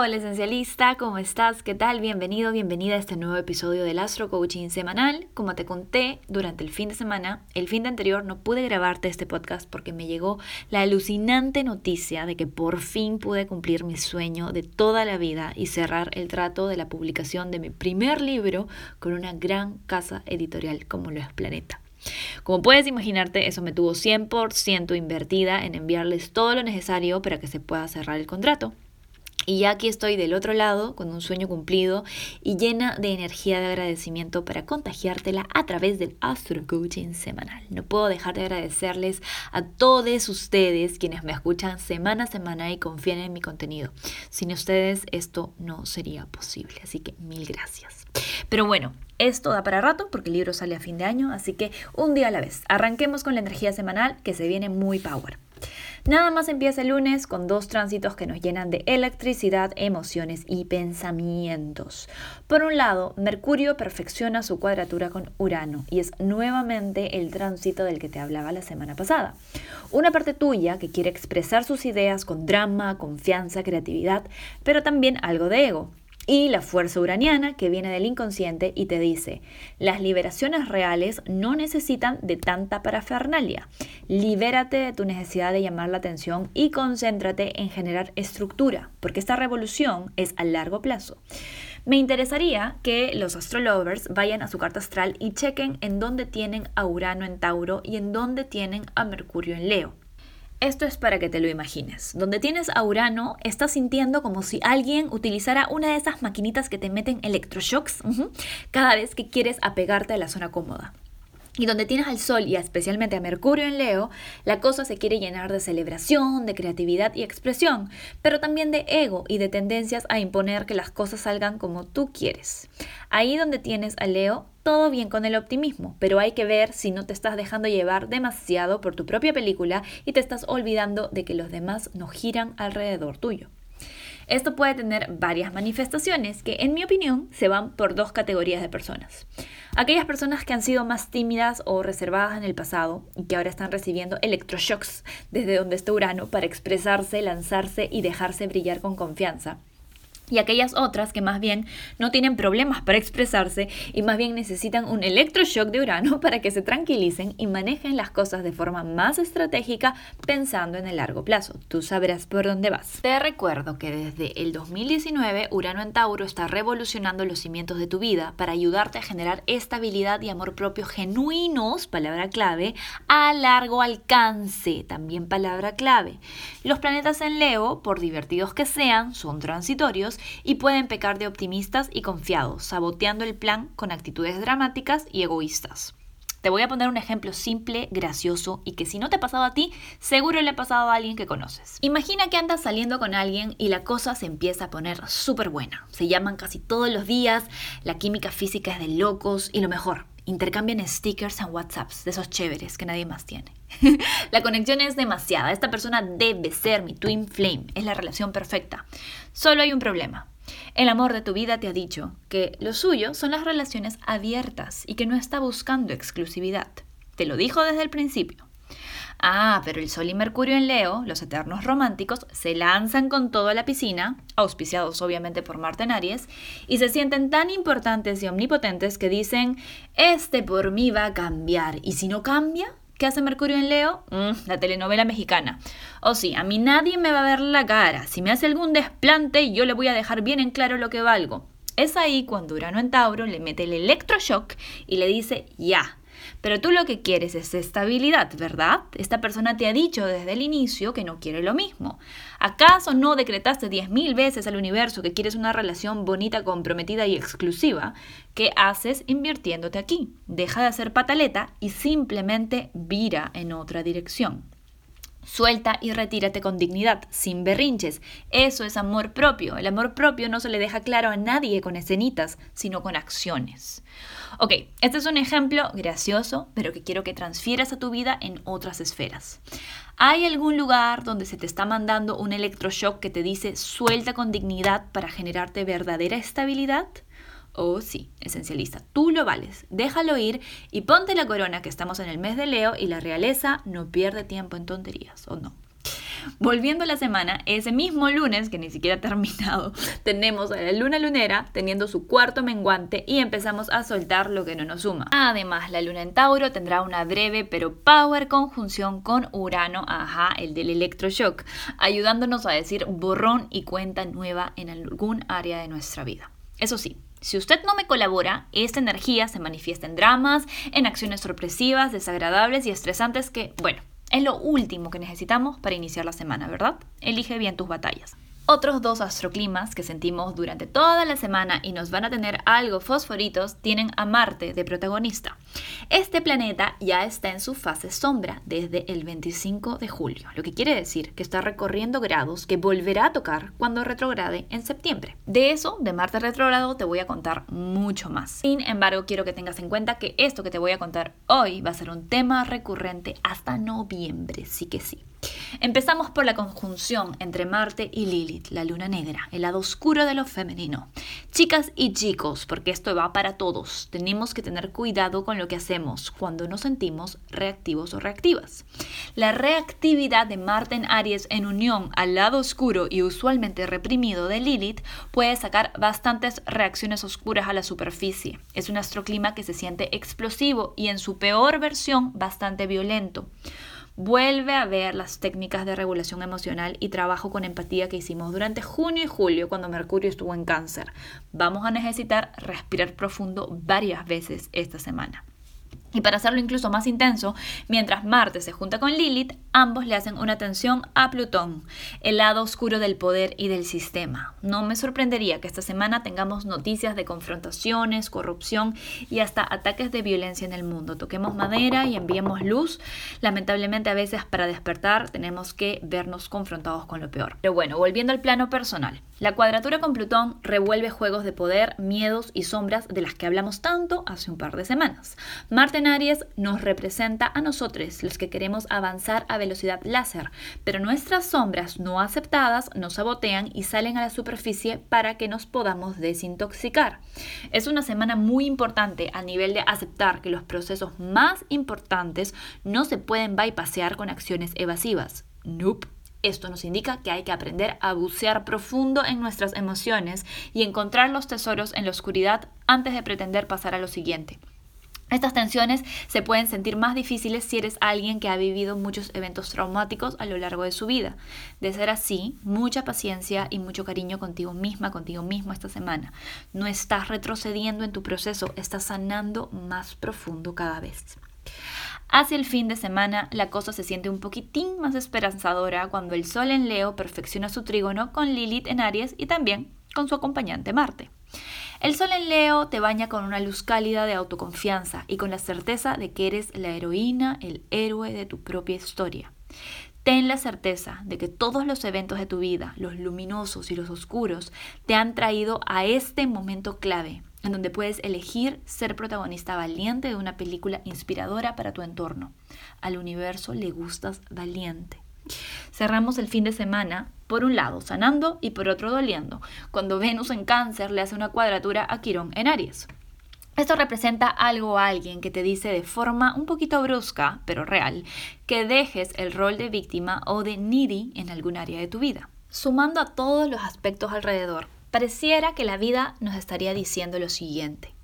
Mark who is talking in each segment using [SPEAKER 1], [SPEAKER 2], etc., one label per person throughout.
[SPEAKER 1] Hola esencialista, ¿cómo estás? ¿Qué tal? Bienvenido, bienvenida a este nuevo episodio del Astro Coaching semanal. Como te conté durante el fin de semana, el fin de anterior no pude grabarte este podcast porque me llegó la alucinante noticia de que por fin pude cumplir mi sueño de toda la vida y cerrar el trato de la publicación de mi primer libro con una gran casa editorial como lo es Planeta. Como puedes imaginarte, eso me tuvo 100% invertida en enviarles todo lo necesario para que se pueda cerrar el contrato. Y ya aquí estoy del otro lado, con un sueño cumplido y llena de energía de agradecimiento para contagiártela a través del Astro Coaching semanal. No puedo dejar de agradecerles a todos ustedes quienes me escuchan semana a semana y confían en mi contenido. Sin ustedes esto no sería posible, así que mil gracias. Pero bueno, esto da para rato porque el libro sale a fin de año, así que un día a la vez. Arranquemos con la energía semanal que se viene muy power. Nada más empieza el lunes con dos tránsitos que nos llenan de electricidad, emociones y pensamientos. Por un lado, Mercurio perfecciona su cuadratura con Urano y es nuevamente el tránsito del que te hablaba la semana pasada. Una parte tuya que quiere expresar sus ideas con drama, confianza, creatividad, pero también algo de ego y la fuerza uraniana que viene del inconsciente y te dice, las liberaciones reales no necesitan de tanta parafernalia. Libérate de tu necesidad de llamar la atención y concéntrate en generar estructura, porque esta revolución es a largo plazo. Me interesaría que los astrolovers vayan a su carta astral y chequen en dónde tienen a Urano en Tauro y en dónde tienen a Mercurio en Leo. Esto es para que te lo imagines. Donde tienes a Urano, estás sintiendo como si alguien utilizara una de esas maquinitas que te meten electroshocks cada vez que quieres apegarte a la zona cómoda. Y donde tienes al Sol y especialmente a Mercurio en Leo, la cosa se quiere llenar de celebración, de creatividad y expresión, pero también de ego y de tendencias a imponer que las cosas salgan como tú quieres. Ahí donde tienes a Leo, todo bien con el optimismo, pero hay que ver si no te estás dejando llevar demasiado por tu propia película y te estás olvidando de que los demás no giran alrededor tuyo. Esto puede tener varias manifestaciones que, en mi opinión, se van por dos categorías de personas. Aquellas personas que han sido más tímidas o reservadas en el pasado y que ahora están recibiendo electroshocks desde donde está Urano para expresarse, lanzarse y dejarse brillar con confianza y aquellas otras que más bien no tienen problemas para expresarse y más bien necesitan un electroshock de Urano para que se tranquilicen y manejen las cosas de forma más estratégica pensando en el largo plazo. Tú sabrás por dónde vas. Te recuerdo que desde el 2019 Urano en Tauro está revolucionando los cimientos de tu vida para ayudarte a generar estabilidad y amor propio genuinos, palabra clave, a largo alcance, también palabra clave. Los planetas en Leo, por divertidos que sean, son transitorios y pueden pecar de optimistas y confiados, saboteando el plan con actitudes dramáticas y egoístas. Te voy a poner un ejemplo simple, gracioso y que si no te ha pasado a ti, seguro le ha pasado a alguien que conoces. Imagina que andas saliendo con alguien y la cosa se empieza a poner súper buena. Se llaman casi todos los días, la química física es de locos y lo mejor, intercambian stickers en WhatsApps, de esos chéveres que nadie más tiene. la conexión es demasiada. Esta persona debe ser mi twin flame. Es la relación perfecta. Solo hay un problema. El amor de tu vida te ha dicho que lo suyo son las relaciones abiertas y que no está buscando exclusividad. Te lo dijo desde el principio. Ah, pero el Sol y Mercurio en Leo, los eternos románticos, se lanzan con todo a la piscina, auspiciados obviamente por Marte en Aries, y se sienten tan importantes y omnipotentes que dicen, este por mí va a cambiar, y si no cambia, ¿Qué hace Mercurio en Leo? Mm, la telenovela mexicana. O oh, sí, a mí nadie me va a ver la cara. Si me hace algún desplante, yo le voy a dejar bien en claro lo que valgo. Es ahí cuando Urano en Tauro le mete el electroshock y le dice, ya, pero tú lo que quieres es estabilidad, ¿verdad? Esta persona te ha dicho desde el inicio que no quiere lo mismo. ¿Acaso no decretaste diez mil veces al universo que quieres una relación bonita, comprometida y exclusiva? ¿Qué haces invirtiéndote aquí? Deja de hacer pataleta y simplemente vira en otra dirección. Suelta y retírate con dignidad, sin berrinches. Eso es amor propio. El amor propio no se le deja claro a nadie con escenitas, sino con acciones. Ok, este es un ejemplo gracioso, pero que quiero que transfieras a tu vida en otras esferas. ¿Hay algún lugar donde se te está mandando un electroshock que te dice suelta con dignidad para generarte verdadera estabilidad? Oh, sí, esencialista, tú lo vales. Déjalo ir y ponte la corona que estamos en el mes de Leo y la realeza no pierde tiempo en tonterías, ¿o no? Volviendo a la semana, ese mismo lunes, que ni siquiera ha terminado, tenemos a la luna lunera teniendo su cuarto menguante y empezamos a soltar lo que no nos suma. Además, la luna en Tauro tendrá una breve pero power conjunción con Urano, ajá, el del electroshock, ayudándonos a decir borrón y cuenta nueva en algún área de nuestra vida. Eso sí, si usted no me colabora, esta energía se manifiesta en dramas, en acciones sorpresivas, desagradables y estresantes que, bueno, es lo último que necesitamos para iniciar la semana, ¿verdad? Elige bien tus batallas. Otros dos astroclimas que sentimos durante toda la semana y nos van a tener algo fosforitos tienen a Marte de protagonista. Este planeta ya está en su fase sombra desde el 25 de julio, lo que quiere decir que está recorriendo grados que volverá a tocar cuando retrograde en septiembre. De eso, de Marte retrogrado, te voy a contar mucho más. Sin embargo, quiero que tengas en cuenta que esto que te voy a contar hoy va a ser un tema recurrente hasta noviembre, sí que sí. Empezamos por la conjunción entre Marte y Lilith, la luna negra, el lado oscuro de lo femenino. Chicas y chicos, porque esto va para todos, tenemos que tener cuidado con lo que hacemos cuando nos sentimos reactivos o reactivas. La reactividad de Marte en Aries en unión al lado oscuro y usualmente reprimido de Lilith puede sacar bastantes reacciones oscuras a la superficie. Es un astroclima que se siente explosivo y en su peor versión bastante violento. Vuelve a ver las técnicas de regulación emocional y trabajo con empatía que hicimos durante junio y julio cuando Mercurio estuvo en cáncer. Vamos a necesitar respirar profundo varias veces esta semana. Y para hacerlo incluso más intenso, mientras Marte se junta con Lilith, ambos le hacen una atención a Plutón, el lado oscuro del poder y del sistema. No me sorprendería que esta semana tengamos noticias de confrontaciones, corrupción y hasta ataques de violencia en el mundo. Toquemos madera y enviemos luz. Lamentablemente a veces para despertar tenemos que vernos confrontados con lo peor. Pero bueno, volviendo al plano personal. La cuadratura con Plutón revuelve juegos de poder, miedos y sombras de las que hablamos tanto hace un par de semanas. Marte en Aries nos representa a nosotros, los que queremos avanzar a velocidad láser, pero nuestras sombras no aceptadas nos sabotean y salen a la superficie para que nos podamos desintoxicar. Es una semana muy importante a nivel de aceptar que los procesos más importantes no se pueden bypassear con acciones evasivas. Nope. Esto nos indica que hay que aprender a bucear profundo en nuestras emociones y encontrar los tesoros en la oscuridad antes de pretender pasar a lo siguiente. Estas tensiones se pueden sentir más difíciles si eres alguien que ha vivido muchos eventos traumáticos a lo largo de su vida. De ser así, mucha paciencia y mucho cariño contigo misma, contigo mismo esta semana. No estás retrocediendo en tu proceso, estás sanando más profundo cada vez. Hacia el fin de semana la cosa se siente un poquitín más esperanzadora cuando el Sol en Leo perfecciona su trígono con Lilith en Aries y también con su acompañante Marte. El Sol en Leo te baña con una luz cálida de autoconfianza y con la certeza de que eres la heroína, el héroe de tu propia historia. Ten la certeza de que todos los eventos de tu vida, los luminosos y los oscuros, te han traído a este momento clave, en donde puedes elegir ser protagonista valiente de una película inspiradora para tu entorno. Al universo le gustas valiente. Cerramos el fin de semana, por un lado sanando y por otro doliendo, cuando Venus en cáncer le hace una cuadratura a Quirón en Aries. Esto representa algo a alguien que te dice de forma un poquito brusca, pero real, que dejes el rol de víctima o de needy en algún área de tu vida. Sumando a todos los aspectos alrededor, Pareciera que la vida nos estaría diciendo lo siguiente.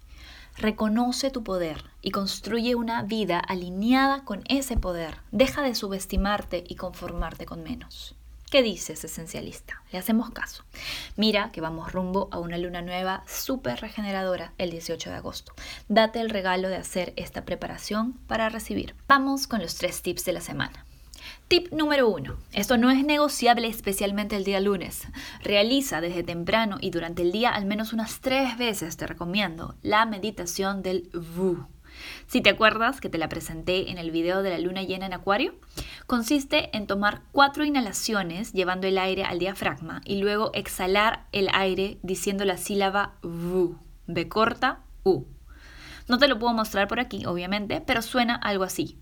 [SPEAKER 1] Reconoce tu poder y construye una vida alineada con ese poder. Deja de subestimarte y conformarte con menos. ¿Qué dices, esencialista? Le hacemos caso. Mira que vamos rumbo a una luna nueva súper regeneradora el 18 de agosto. Date el regalo de hacer esta preparación para recibir. Vamos con los tres tips de la semana. Tip número uno. Esto no es negociable especialmente el día lunes. Realiza desde temprano y durante el día al menos unas tres veces, te recomiendo, la meditación del VU. Si te acuerdas que te la presenté en el video de la luna llena en Acuario, consiste en tomar cuatro inhalaciones llevando el aire al diafragma y luego exhalar el aire diciendo la sílaba VU, B corta, U. No te lo puedo mostrar por aquí, obviamente, pero suena algo así.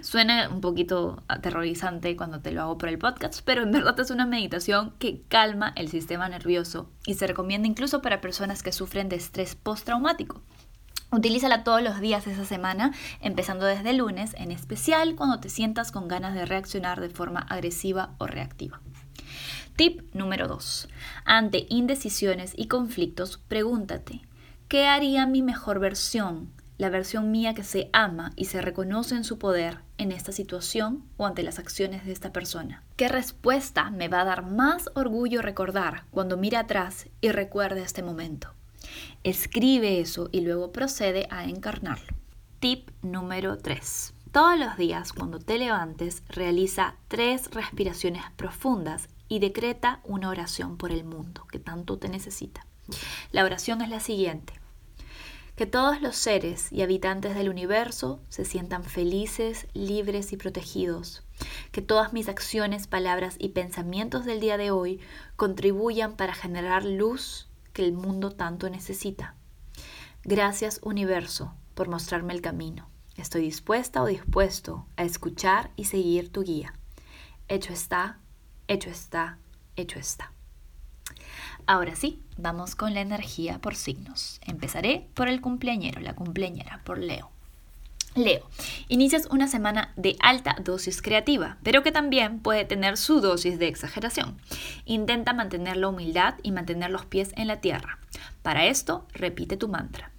[SPEAKER 1] Suena un poquito aterrorizante cuando te lo hago por el podcast, pero en verdad es una meditación que calma el sistema nervioso y se recomienda incluso para personas que sufren de estrés postraumático. Utilízala todos los días esa semana, empezando desde lunes, en especial cuando te sientas con ganas de reaccionar de forma agresiva o reactiva. Tip número 2. Ante indecisiones y conflictos, pregúntate, ¿qué haría mi mejor versión? La versión mía que se ama y se reconoce en su poder en esta situación o ante las acciones de esta persona. ¿Qué respuesta me va a dar más orgullo recordar cuando mire atrás y recuerde este momento? Escribe eso y luego procede a encarnarlo. Tip número 3. Todos los días cuando te levantes realiza tres respiraciones profundas y decreta una oración por el mundo que tanto te necesita. La oración es la siguiente. Que todos los seres y habitantes del universo se sientan felices, libres y protegidos. Que todas mis acciones, palabras y pensamientos del día de hoy contribuyan para generar luz, que el mundo tanto necesita. Gracias universo por mostrarme el camino. Estoy dispuesta o dispuesto a escuchar y seguir tu guía. Hecho está, hecho está, hecho está. Ahora sí, vamos con la energía por signos. Empezaré por el cumpleañero, la cumpleañera, por Leo. Leo, inicias una semana de alta dosis creativa, pero que también puede tener su dosis de exageración. Intenta mantener la humildad y mantener los pies en la tierra. Para esto, repite tu mantra.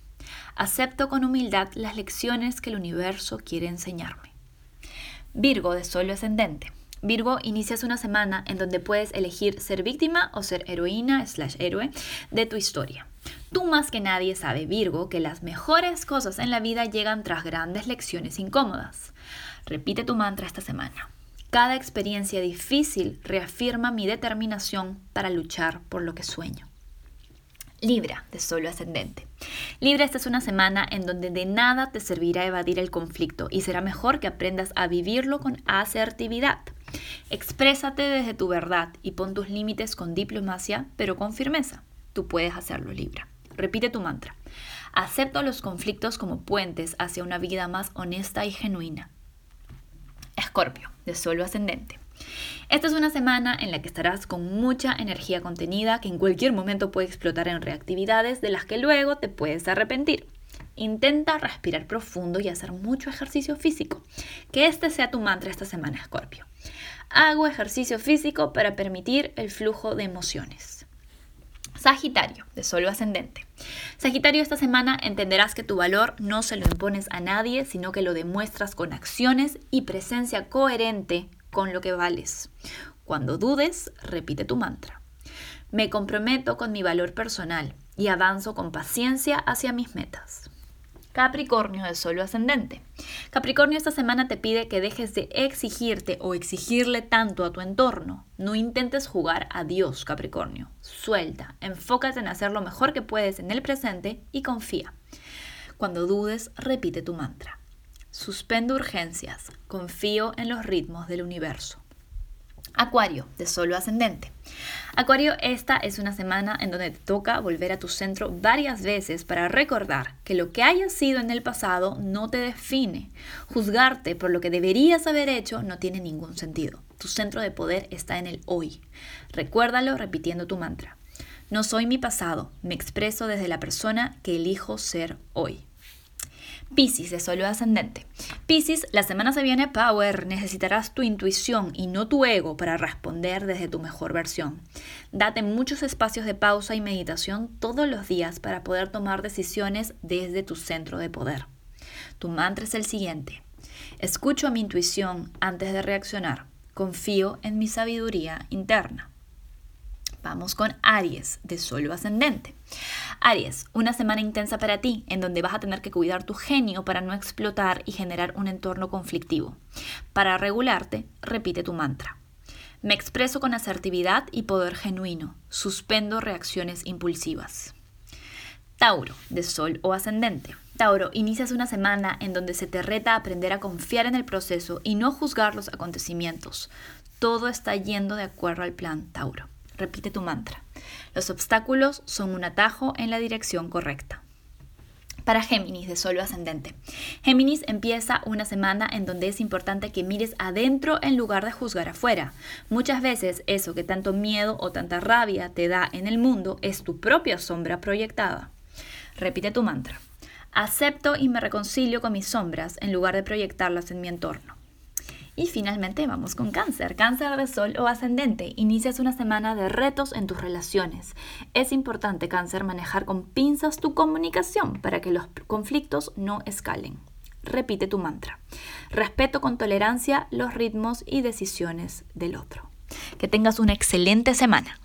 [SPEAKER 1] Acepto con humildad las lecciones que el universo quiere enseñarme. Virgo de Sol ascendente. Virgo, inicias una semana en donde puedes elegir ser víctima o ser heroína slash héroe de tu historia. Tú más que nadie sabe, Virgo, que las mejores cosas en la vida llegan tras grandes lecciones incómodas. Repite tu mantra esta semana. Cada experiencia difícil reafirma mi determinación para luchar por lo que sueño. Libra, de solo ascendente. Libra, esta es una semana en donde de nada te servirá evadir el conflicto y será mejor que aprendas a vivirlo con asertividad. Exprésate desde tu verdad y pon tus límites con diplomacia, pero con firmeza. Tú puedes hacerlo, Libra. Repite tu mantra. Acepto los conflictos como puentes hacia una vida más honesta y genuina. Escorpio, de solo ascendente. Esta es una semana en la que estarás con mucha energía contenida que en cualquier momento puede explotar en reactividades de las que luego te puedes arrepentir. Intenta respirar profundo y hacer mucho ejercicio físico. Que este sea tu mantra esta semana, Escorpio. Hago ejercicio físico para permitir el flujo de emociones. Sagitario, de solo ascendente. Sagitario, esta semana entenderás que tu valor no se lo impones a nadie, sino que lo demuestras con acciones y presencia coherente con lo que vales. Cuando dudes, repite tu mantra. Me comprometo con mi valor personal y avanzo con paciencia hacia mis metas. Capricornio de solo ascendente. Capricornio esta semana te pide que dejes de exigirte o exigirle tanto a tu entorno. No intentes jugar a Dios, Capricornio. Suelta, enfócate en hacer lo mejor que puedes en el presente y confía. Cuando dudes, repite tu mantra. Suspendo urgencias, confío en los ritmos del universo. Acuario, de solo ascendente. Acuario, esta es una semana en donde te toca volver a tu centro varias veces para recordar que lo que hayas sido en el pasado no te define. Juzgarte por lo que deberías haber hecho no tiene ningún sentido. Tu centro de poder está en el hoy. Recuérdalo repitiendo tu mantra. No soy mi pasado, me expreso desde la persona que elijo ser hoy. Piscis de solo ascendente. Piscis, la semana se viene power, necesitarás tu intuición y no tu ego para responder desde tu mejor versión. Date muchos espacios de pausa y meditación todos los días para poder tomar decisiones desde tu centro de poder. Tu mantra es el siguiente. Escucho a mi intuición antes de reaccionar. Confío en mi sabiduría interna. Vamos con Aries, de solo ascendente. Aries, una semana intensa para ti, en donde vas a tener que cuidar tu genio para no explotar y generar un entorno conflictivo. Para regularte, repite tu mantra. Me expreso con asertividad y poder genuino. Suspendo reacciones impulsivas. Tauro, de Sol o Ascendente. Tauro, inicias una semana en donde se te reta aprender a confiar en el proceso y no juzgar los acontecimientos. Todo está yendo de acuerdo al plan, Tauro. Repite tu mantra. Los obstáculos son un atajo en la dirección correcta. Para Géminis de Solo Ascendente. Géminis empieza una semana en donde es importante que mires adentro en lugar de juzgar afuera. Muchas veces eso que tanto miedo o tanta rabia te da en el mundo es tu propia sombra proyectada. Repite tu mantra. Acepto y me reconcilio con mis sombras en lugar de proyectarlas en mi entorno. Y finalmente vamos con cáncer. Cáncer de sol o ascendente. Inicias una semana de retos en tus relaciones. Es importante, cáncer, manejar con pinzas tu comunicación para que los conflictos no escalen. Repite tu mantra. Respeto con tolerancia los ritmos y decisiones del otro. Que tengas una excelente semana.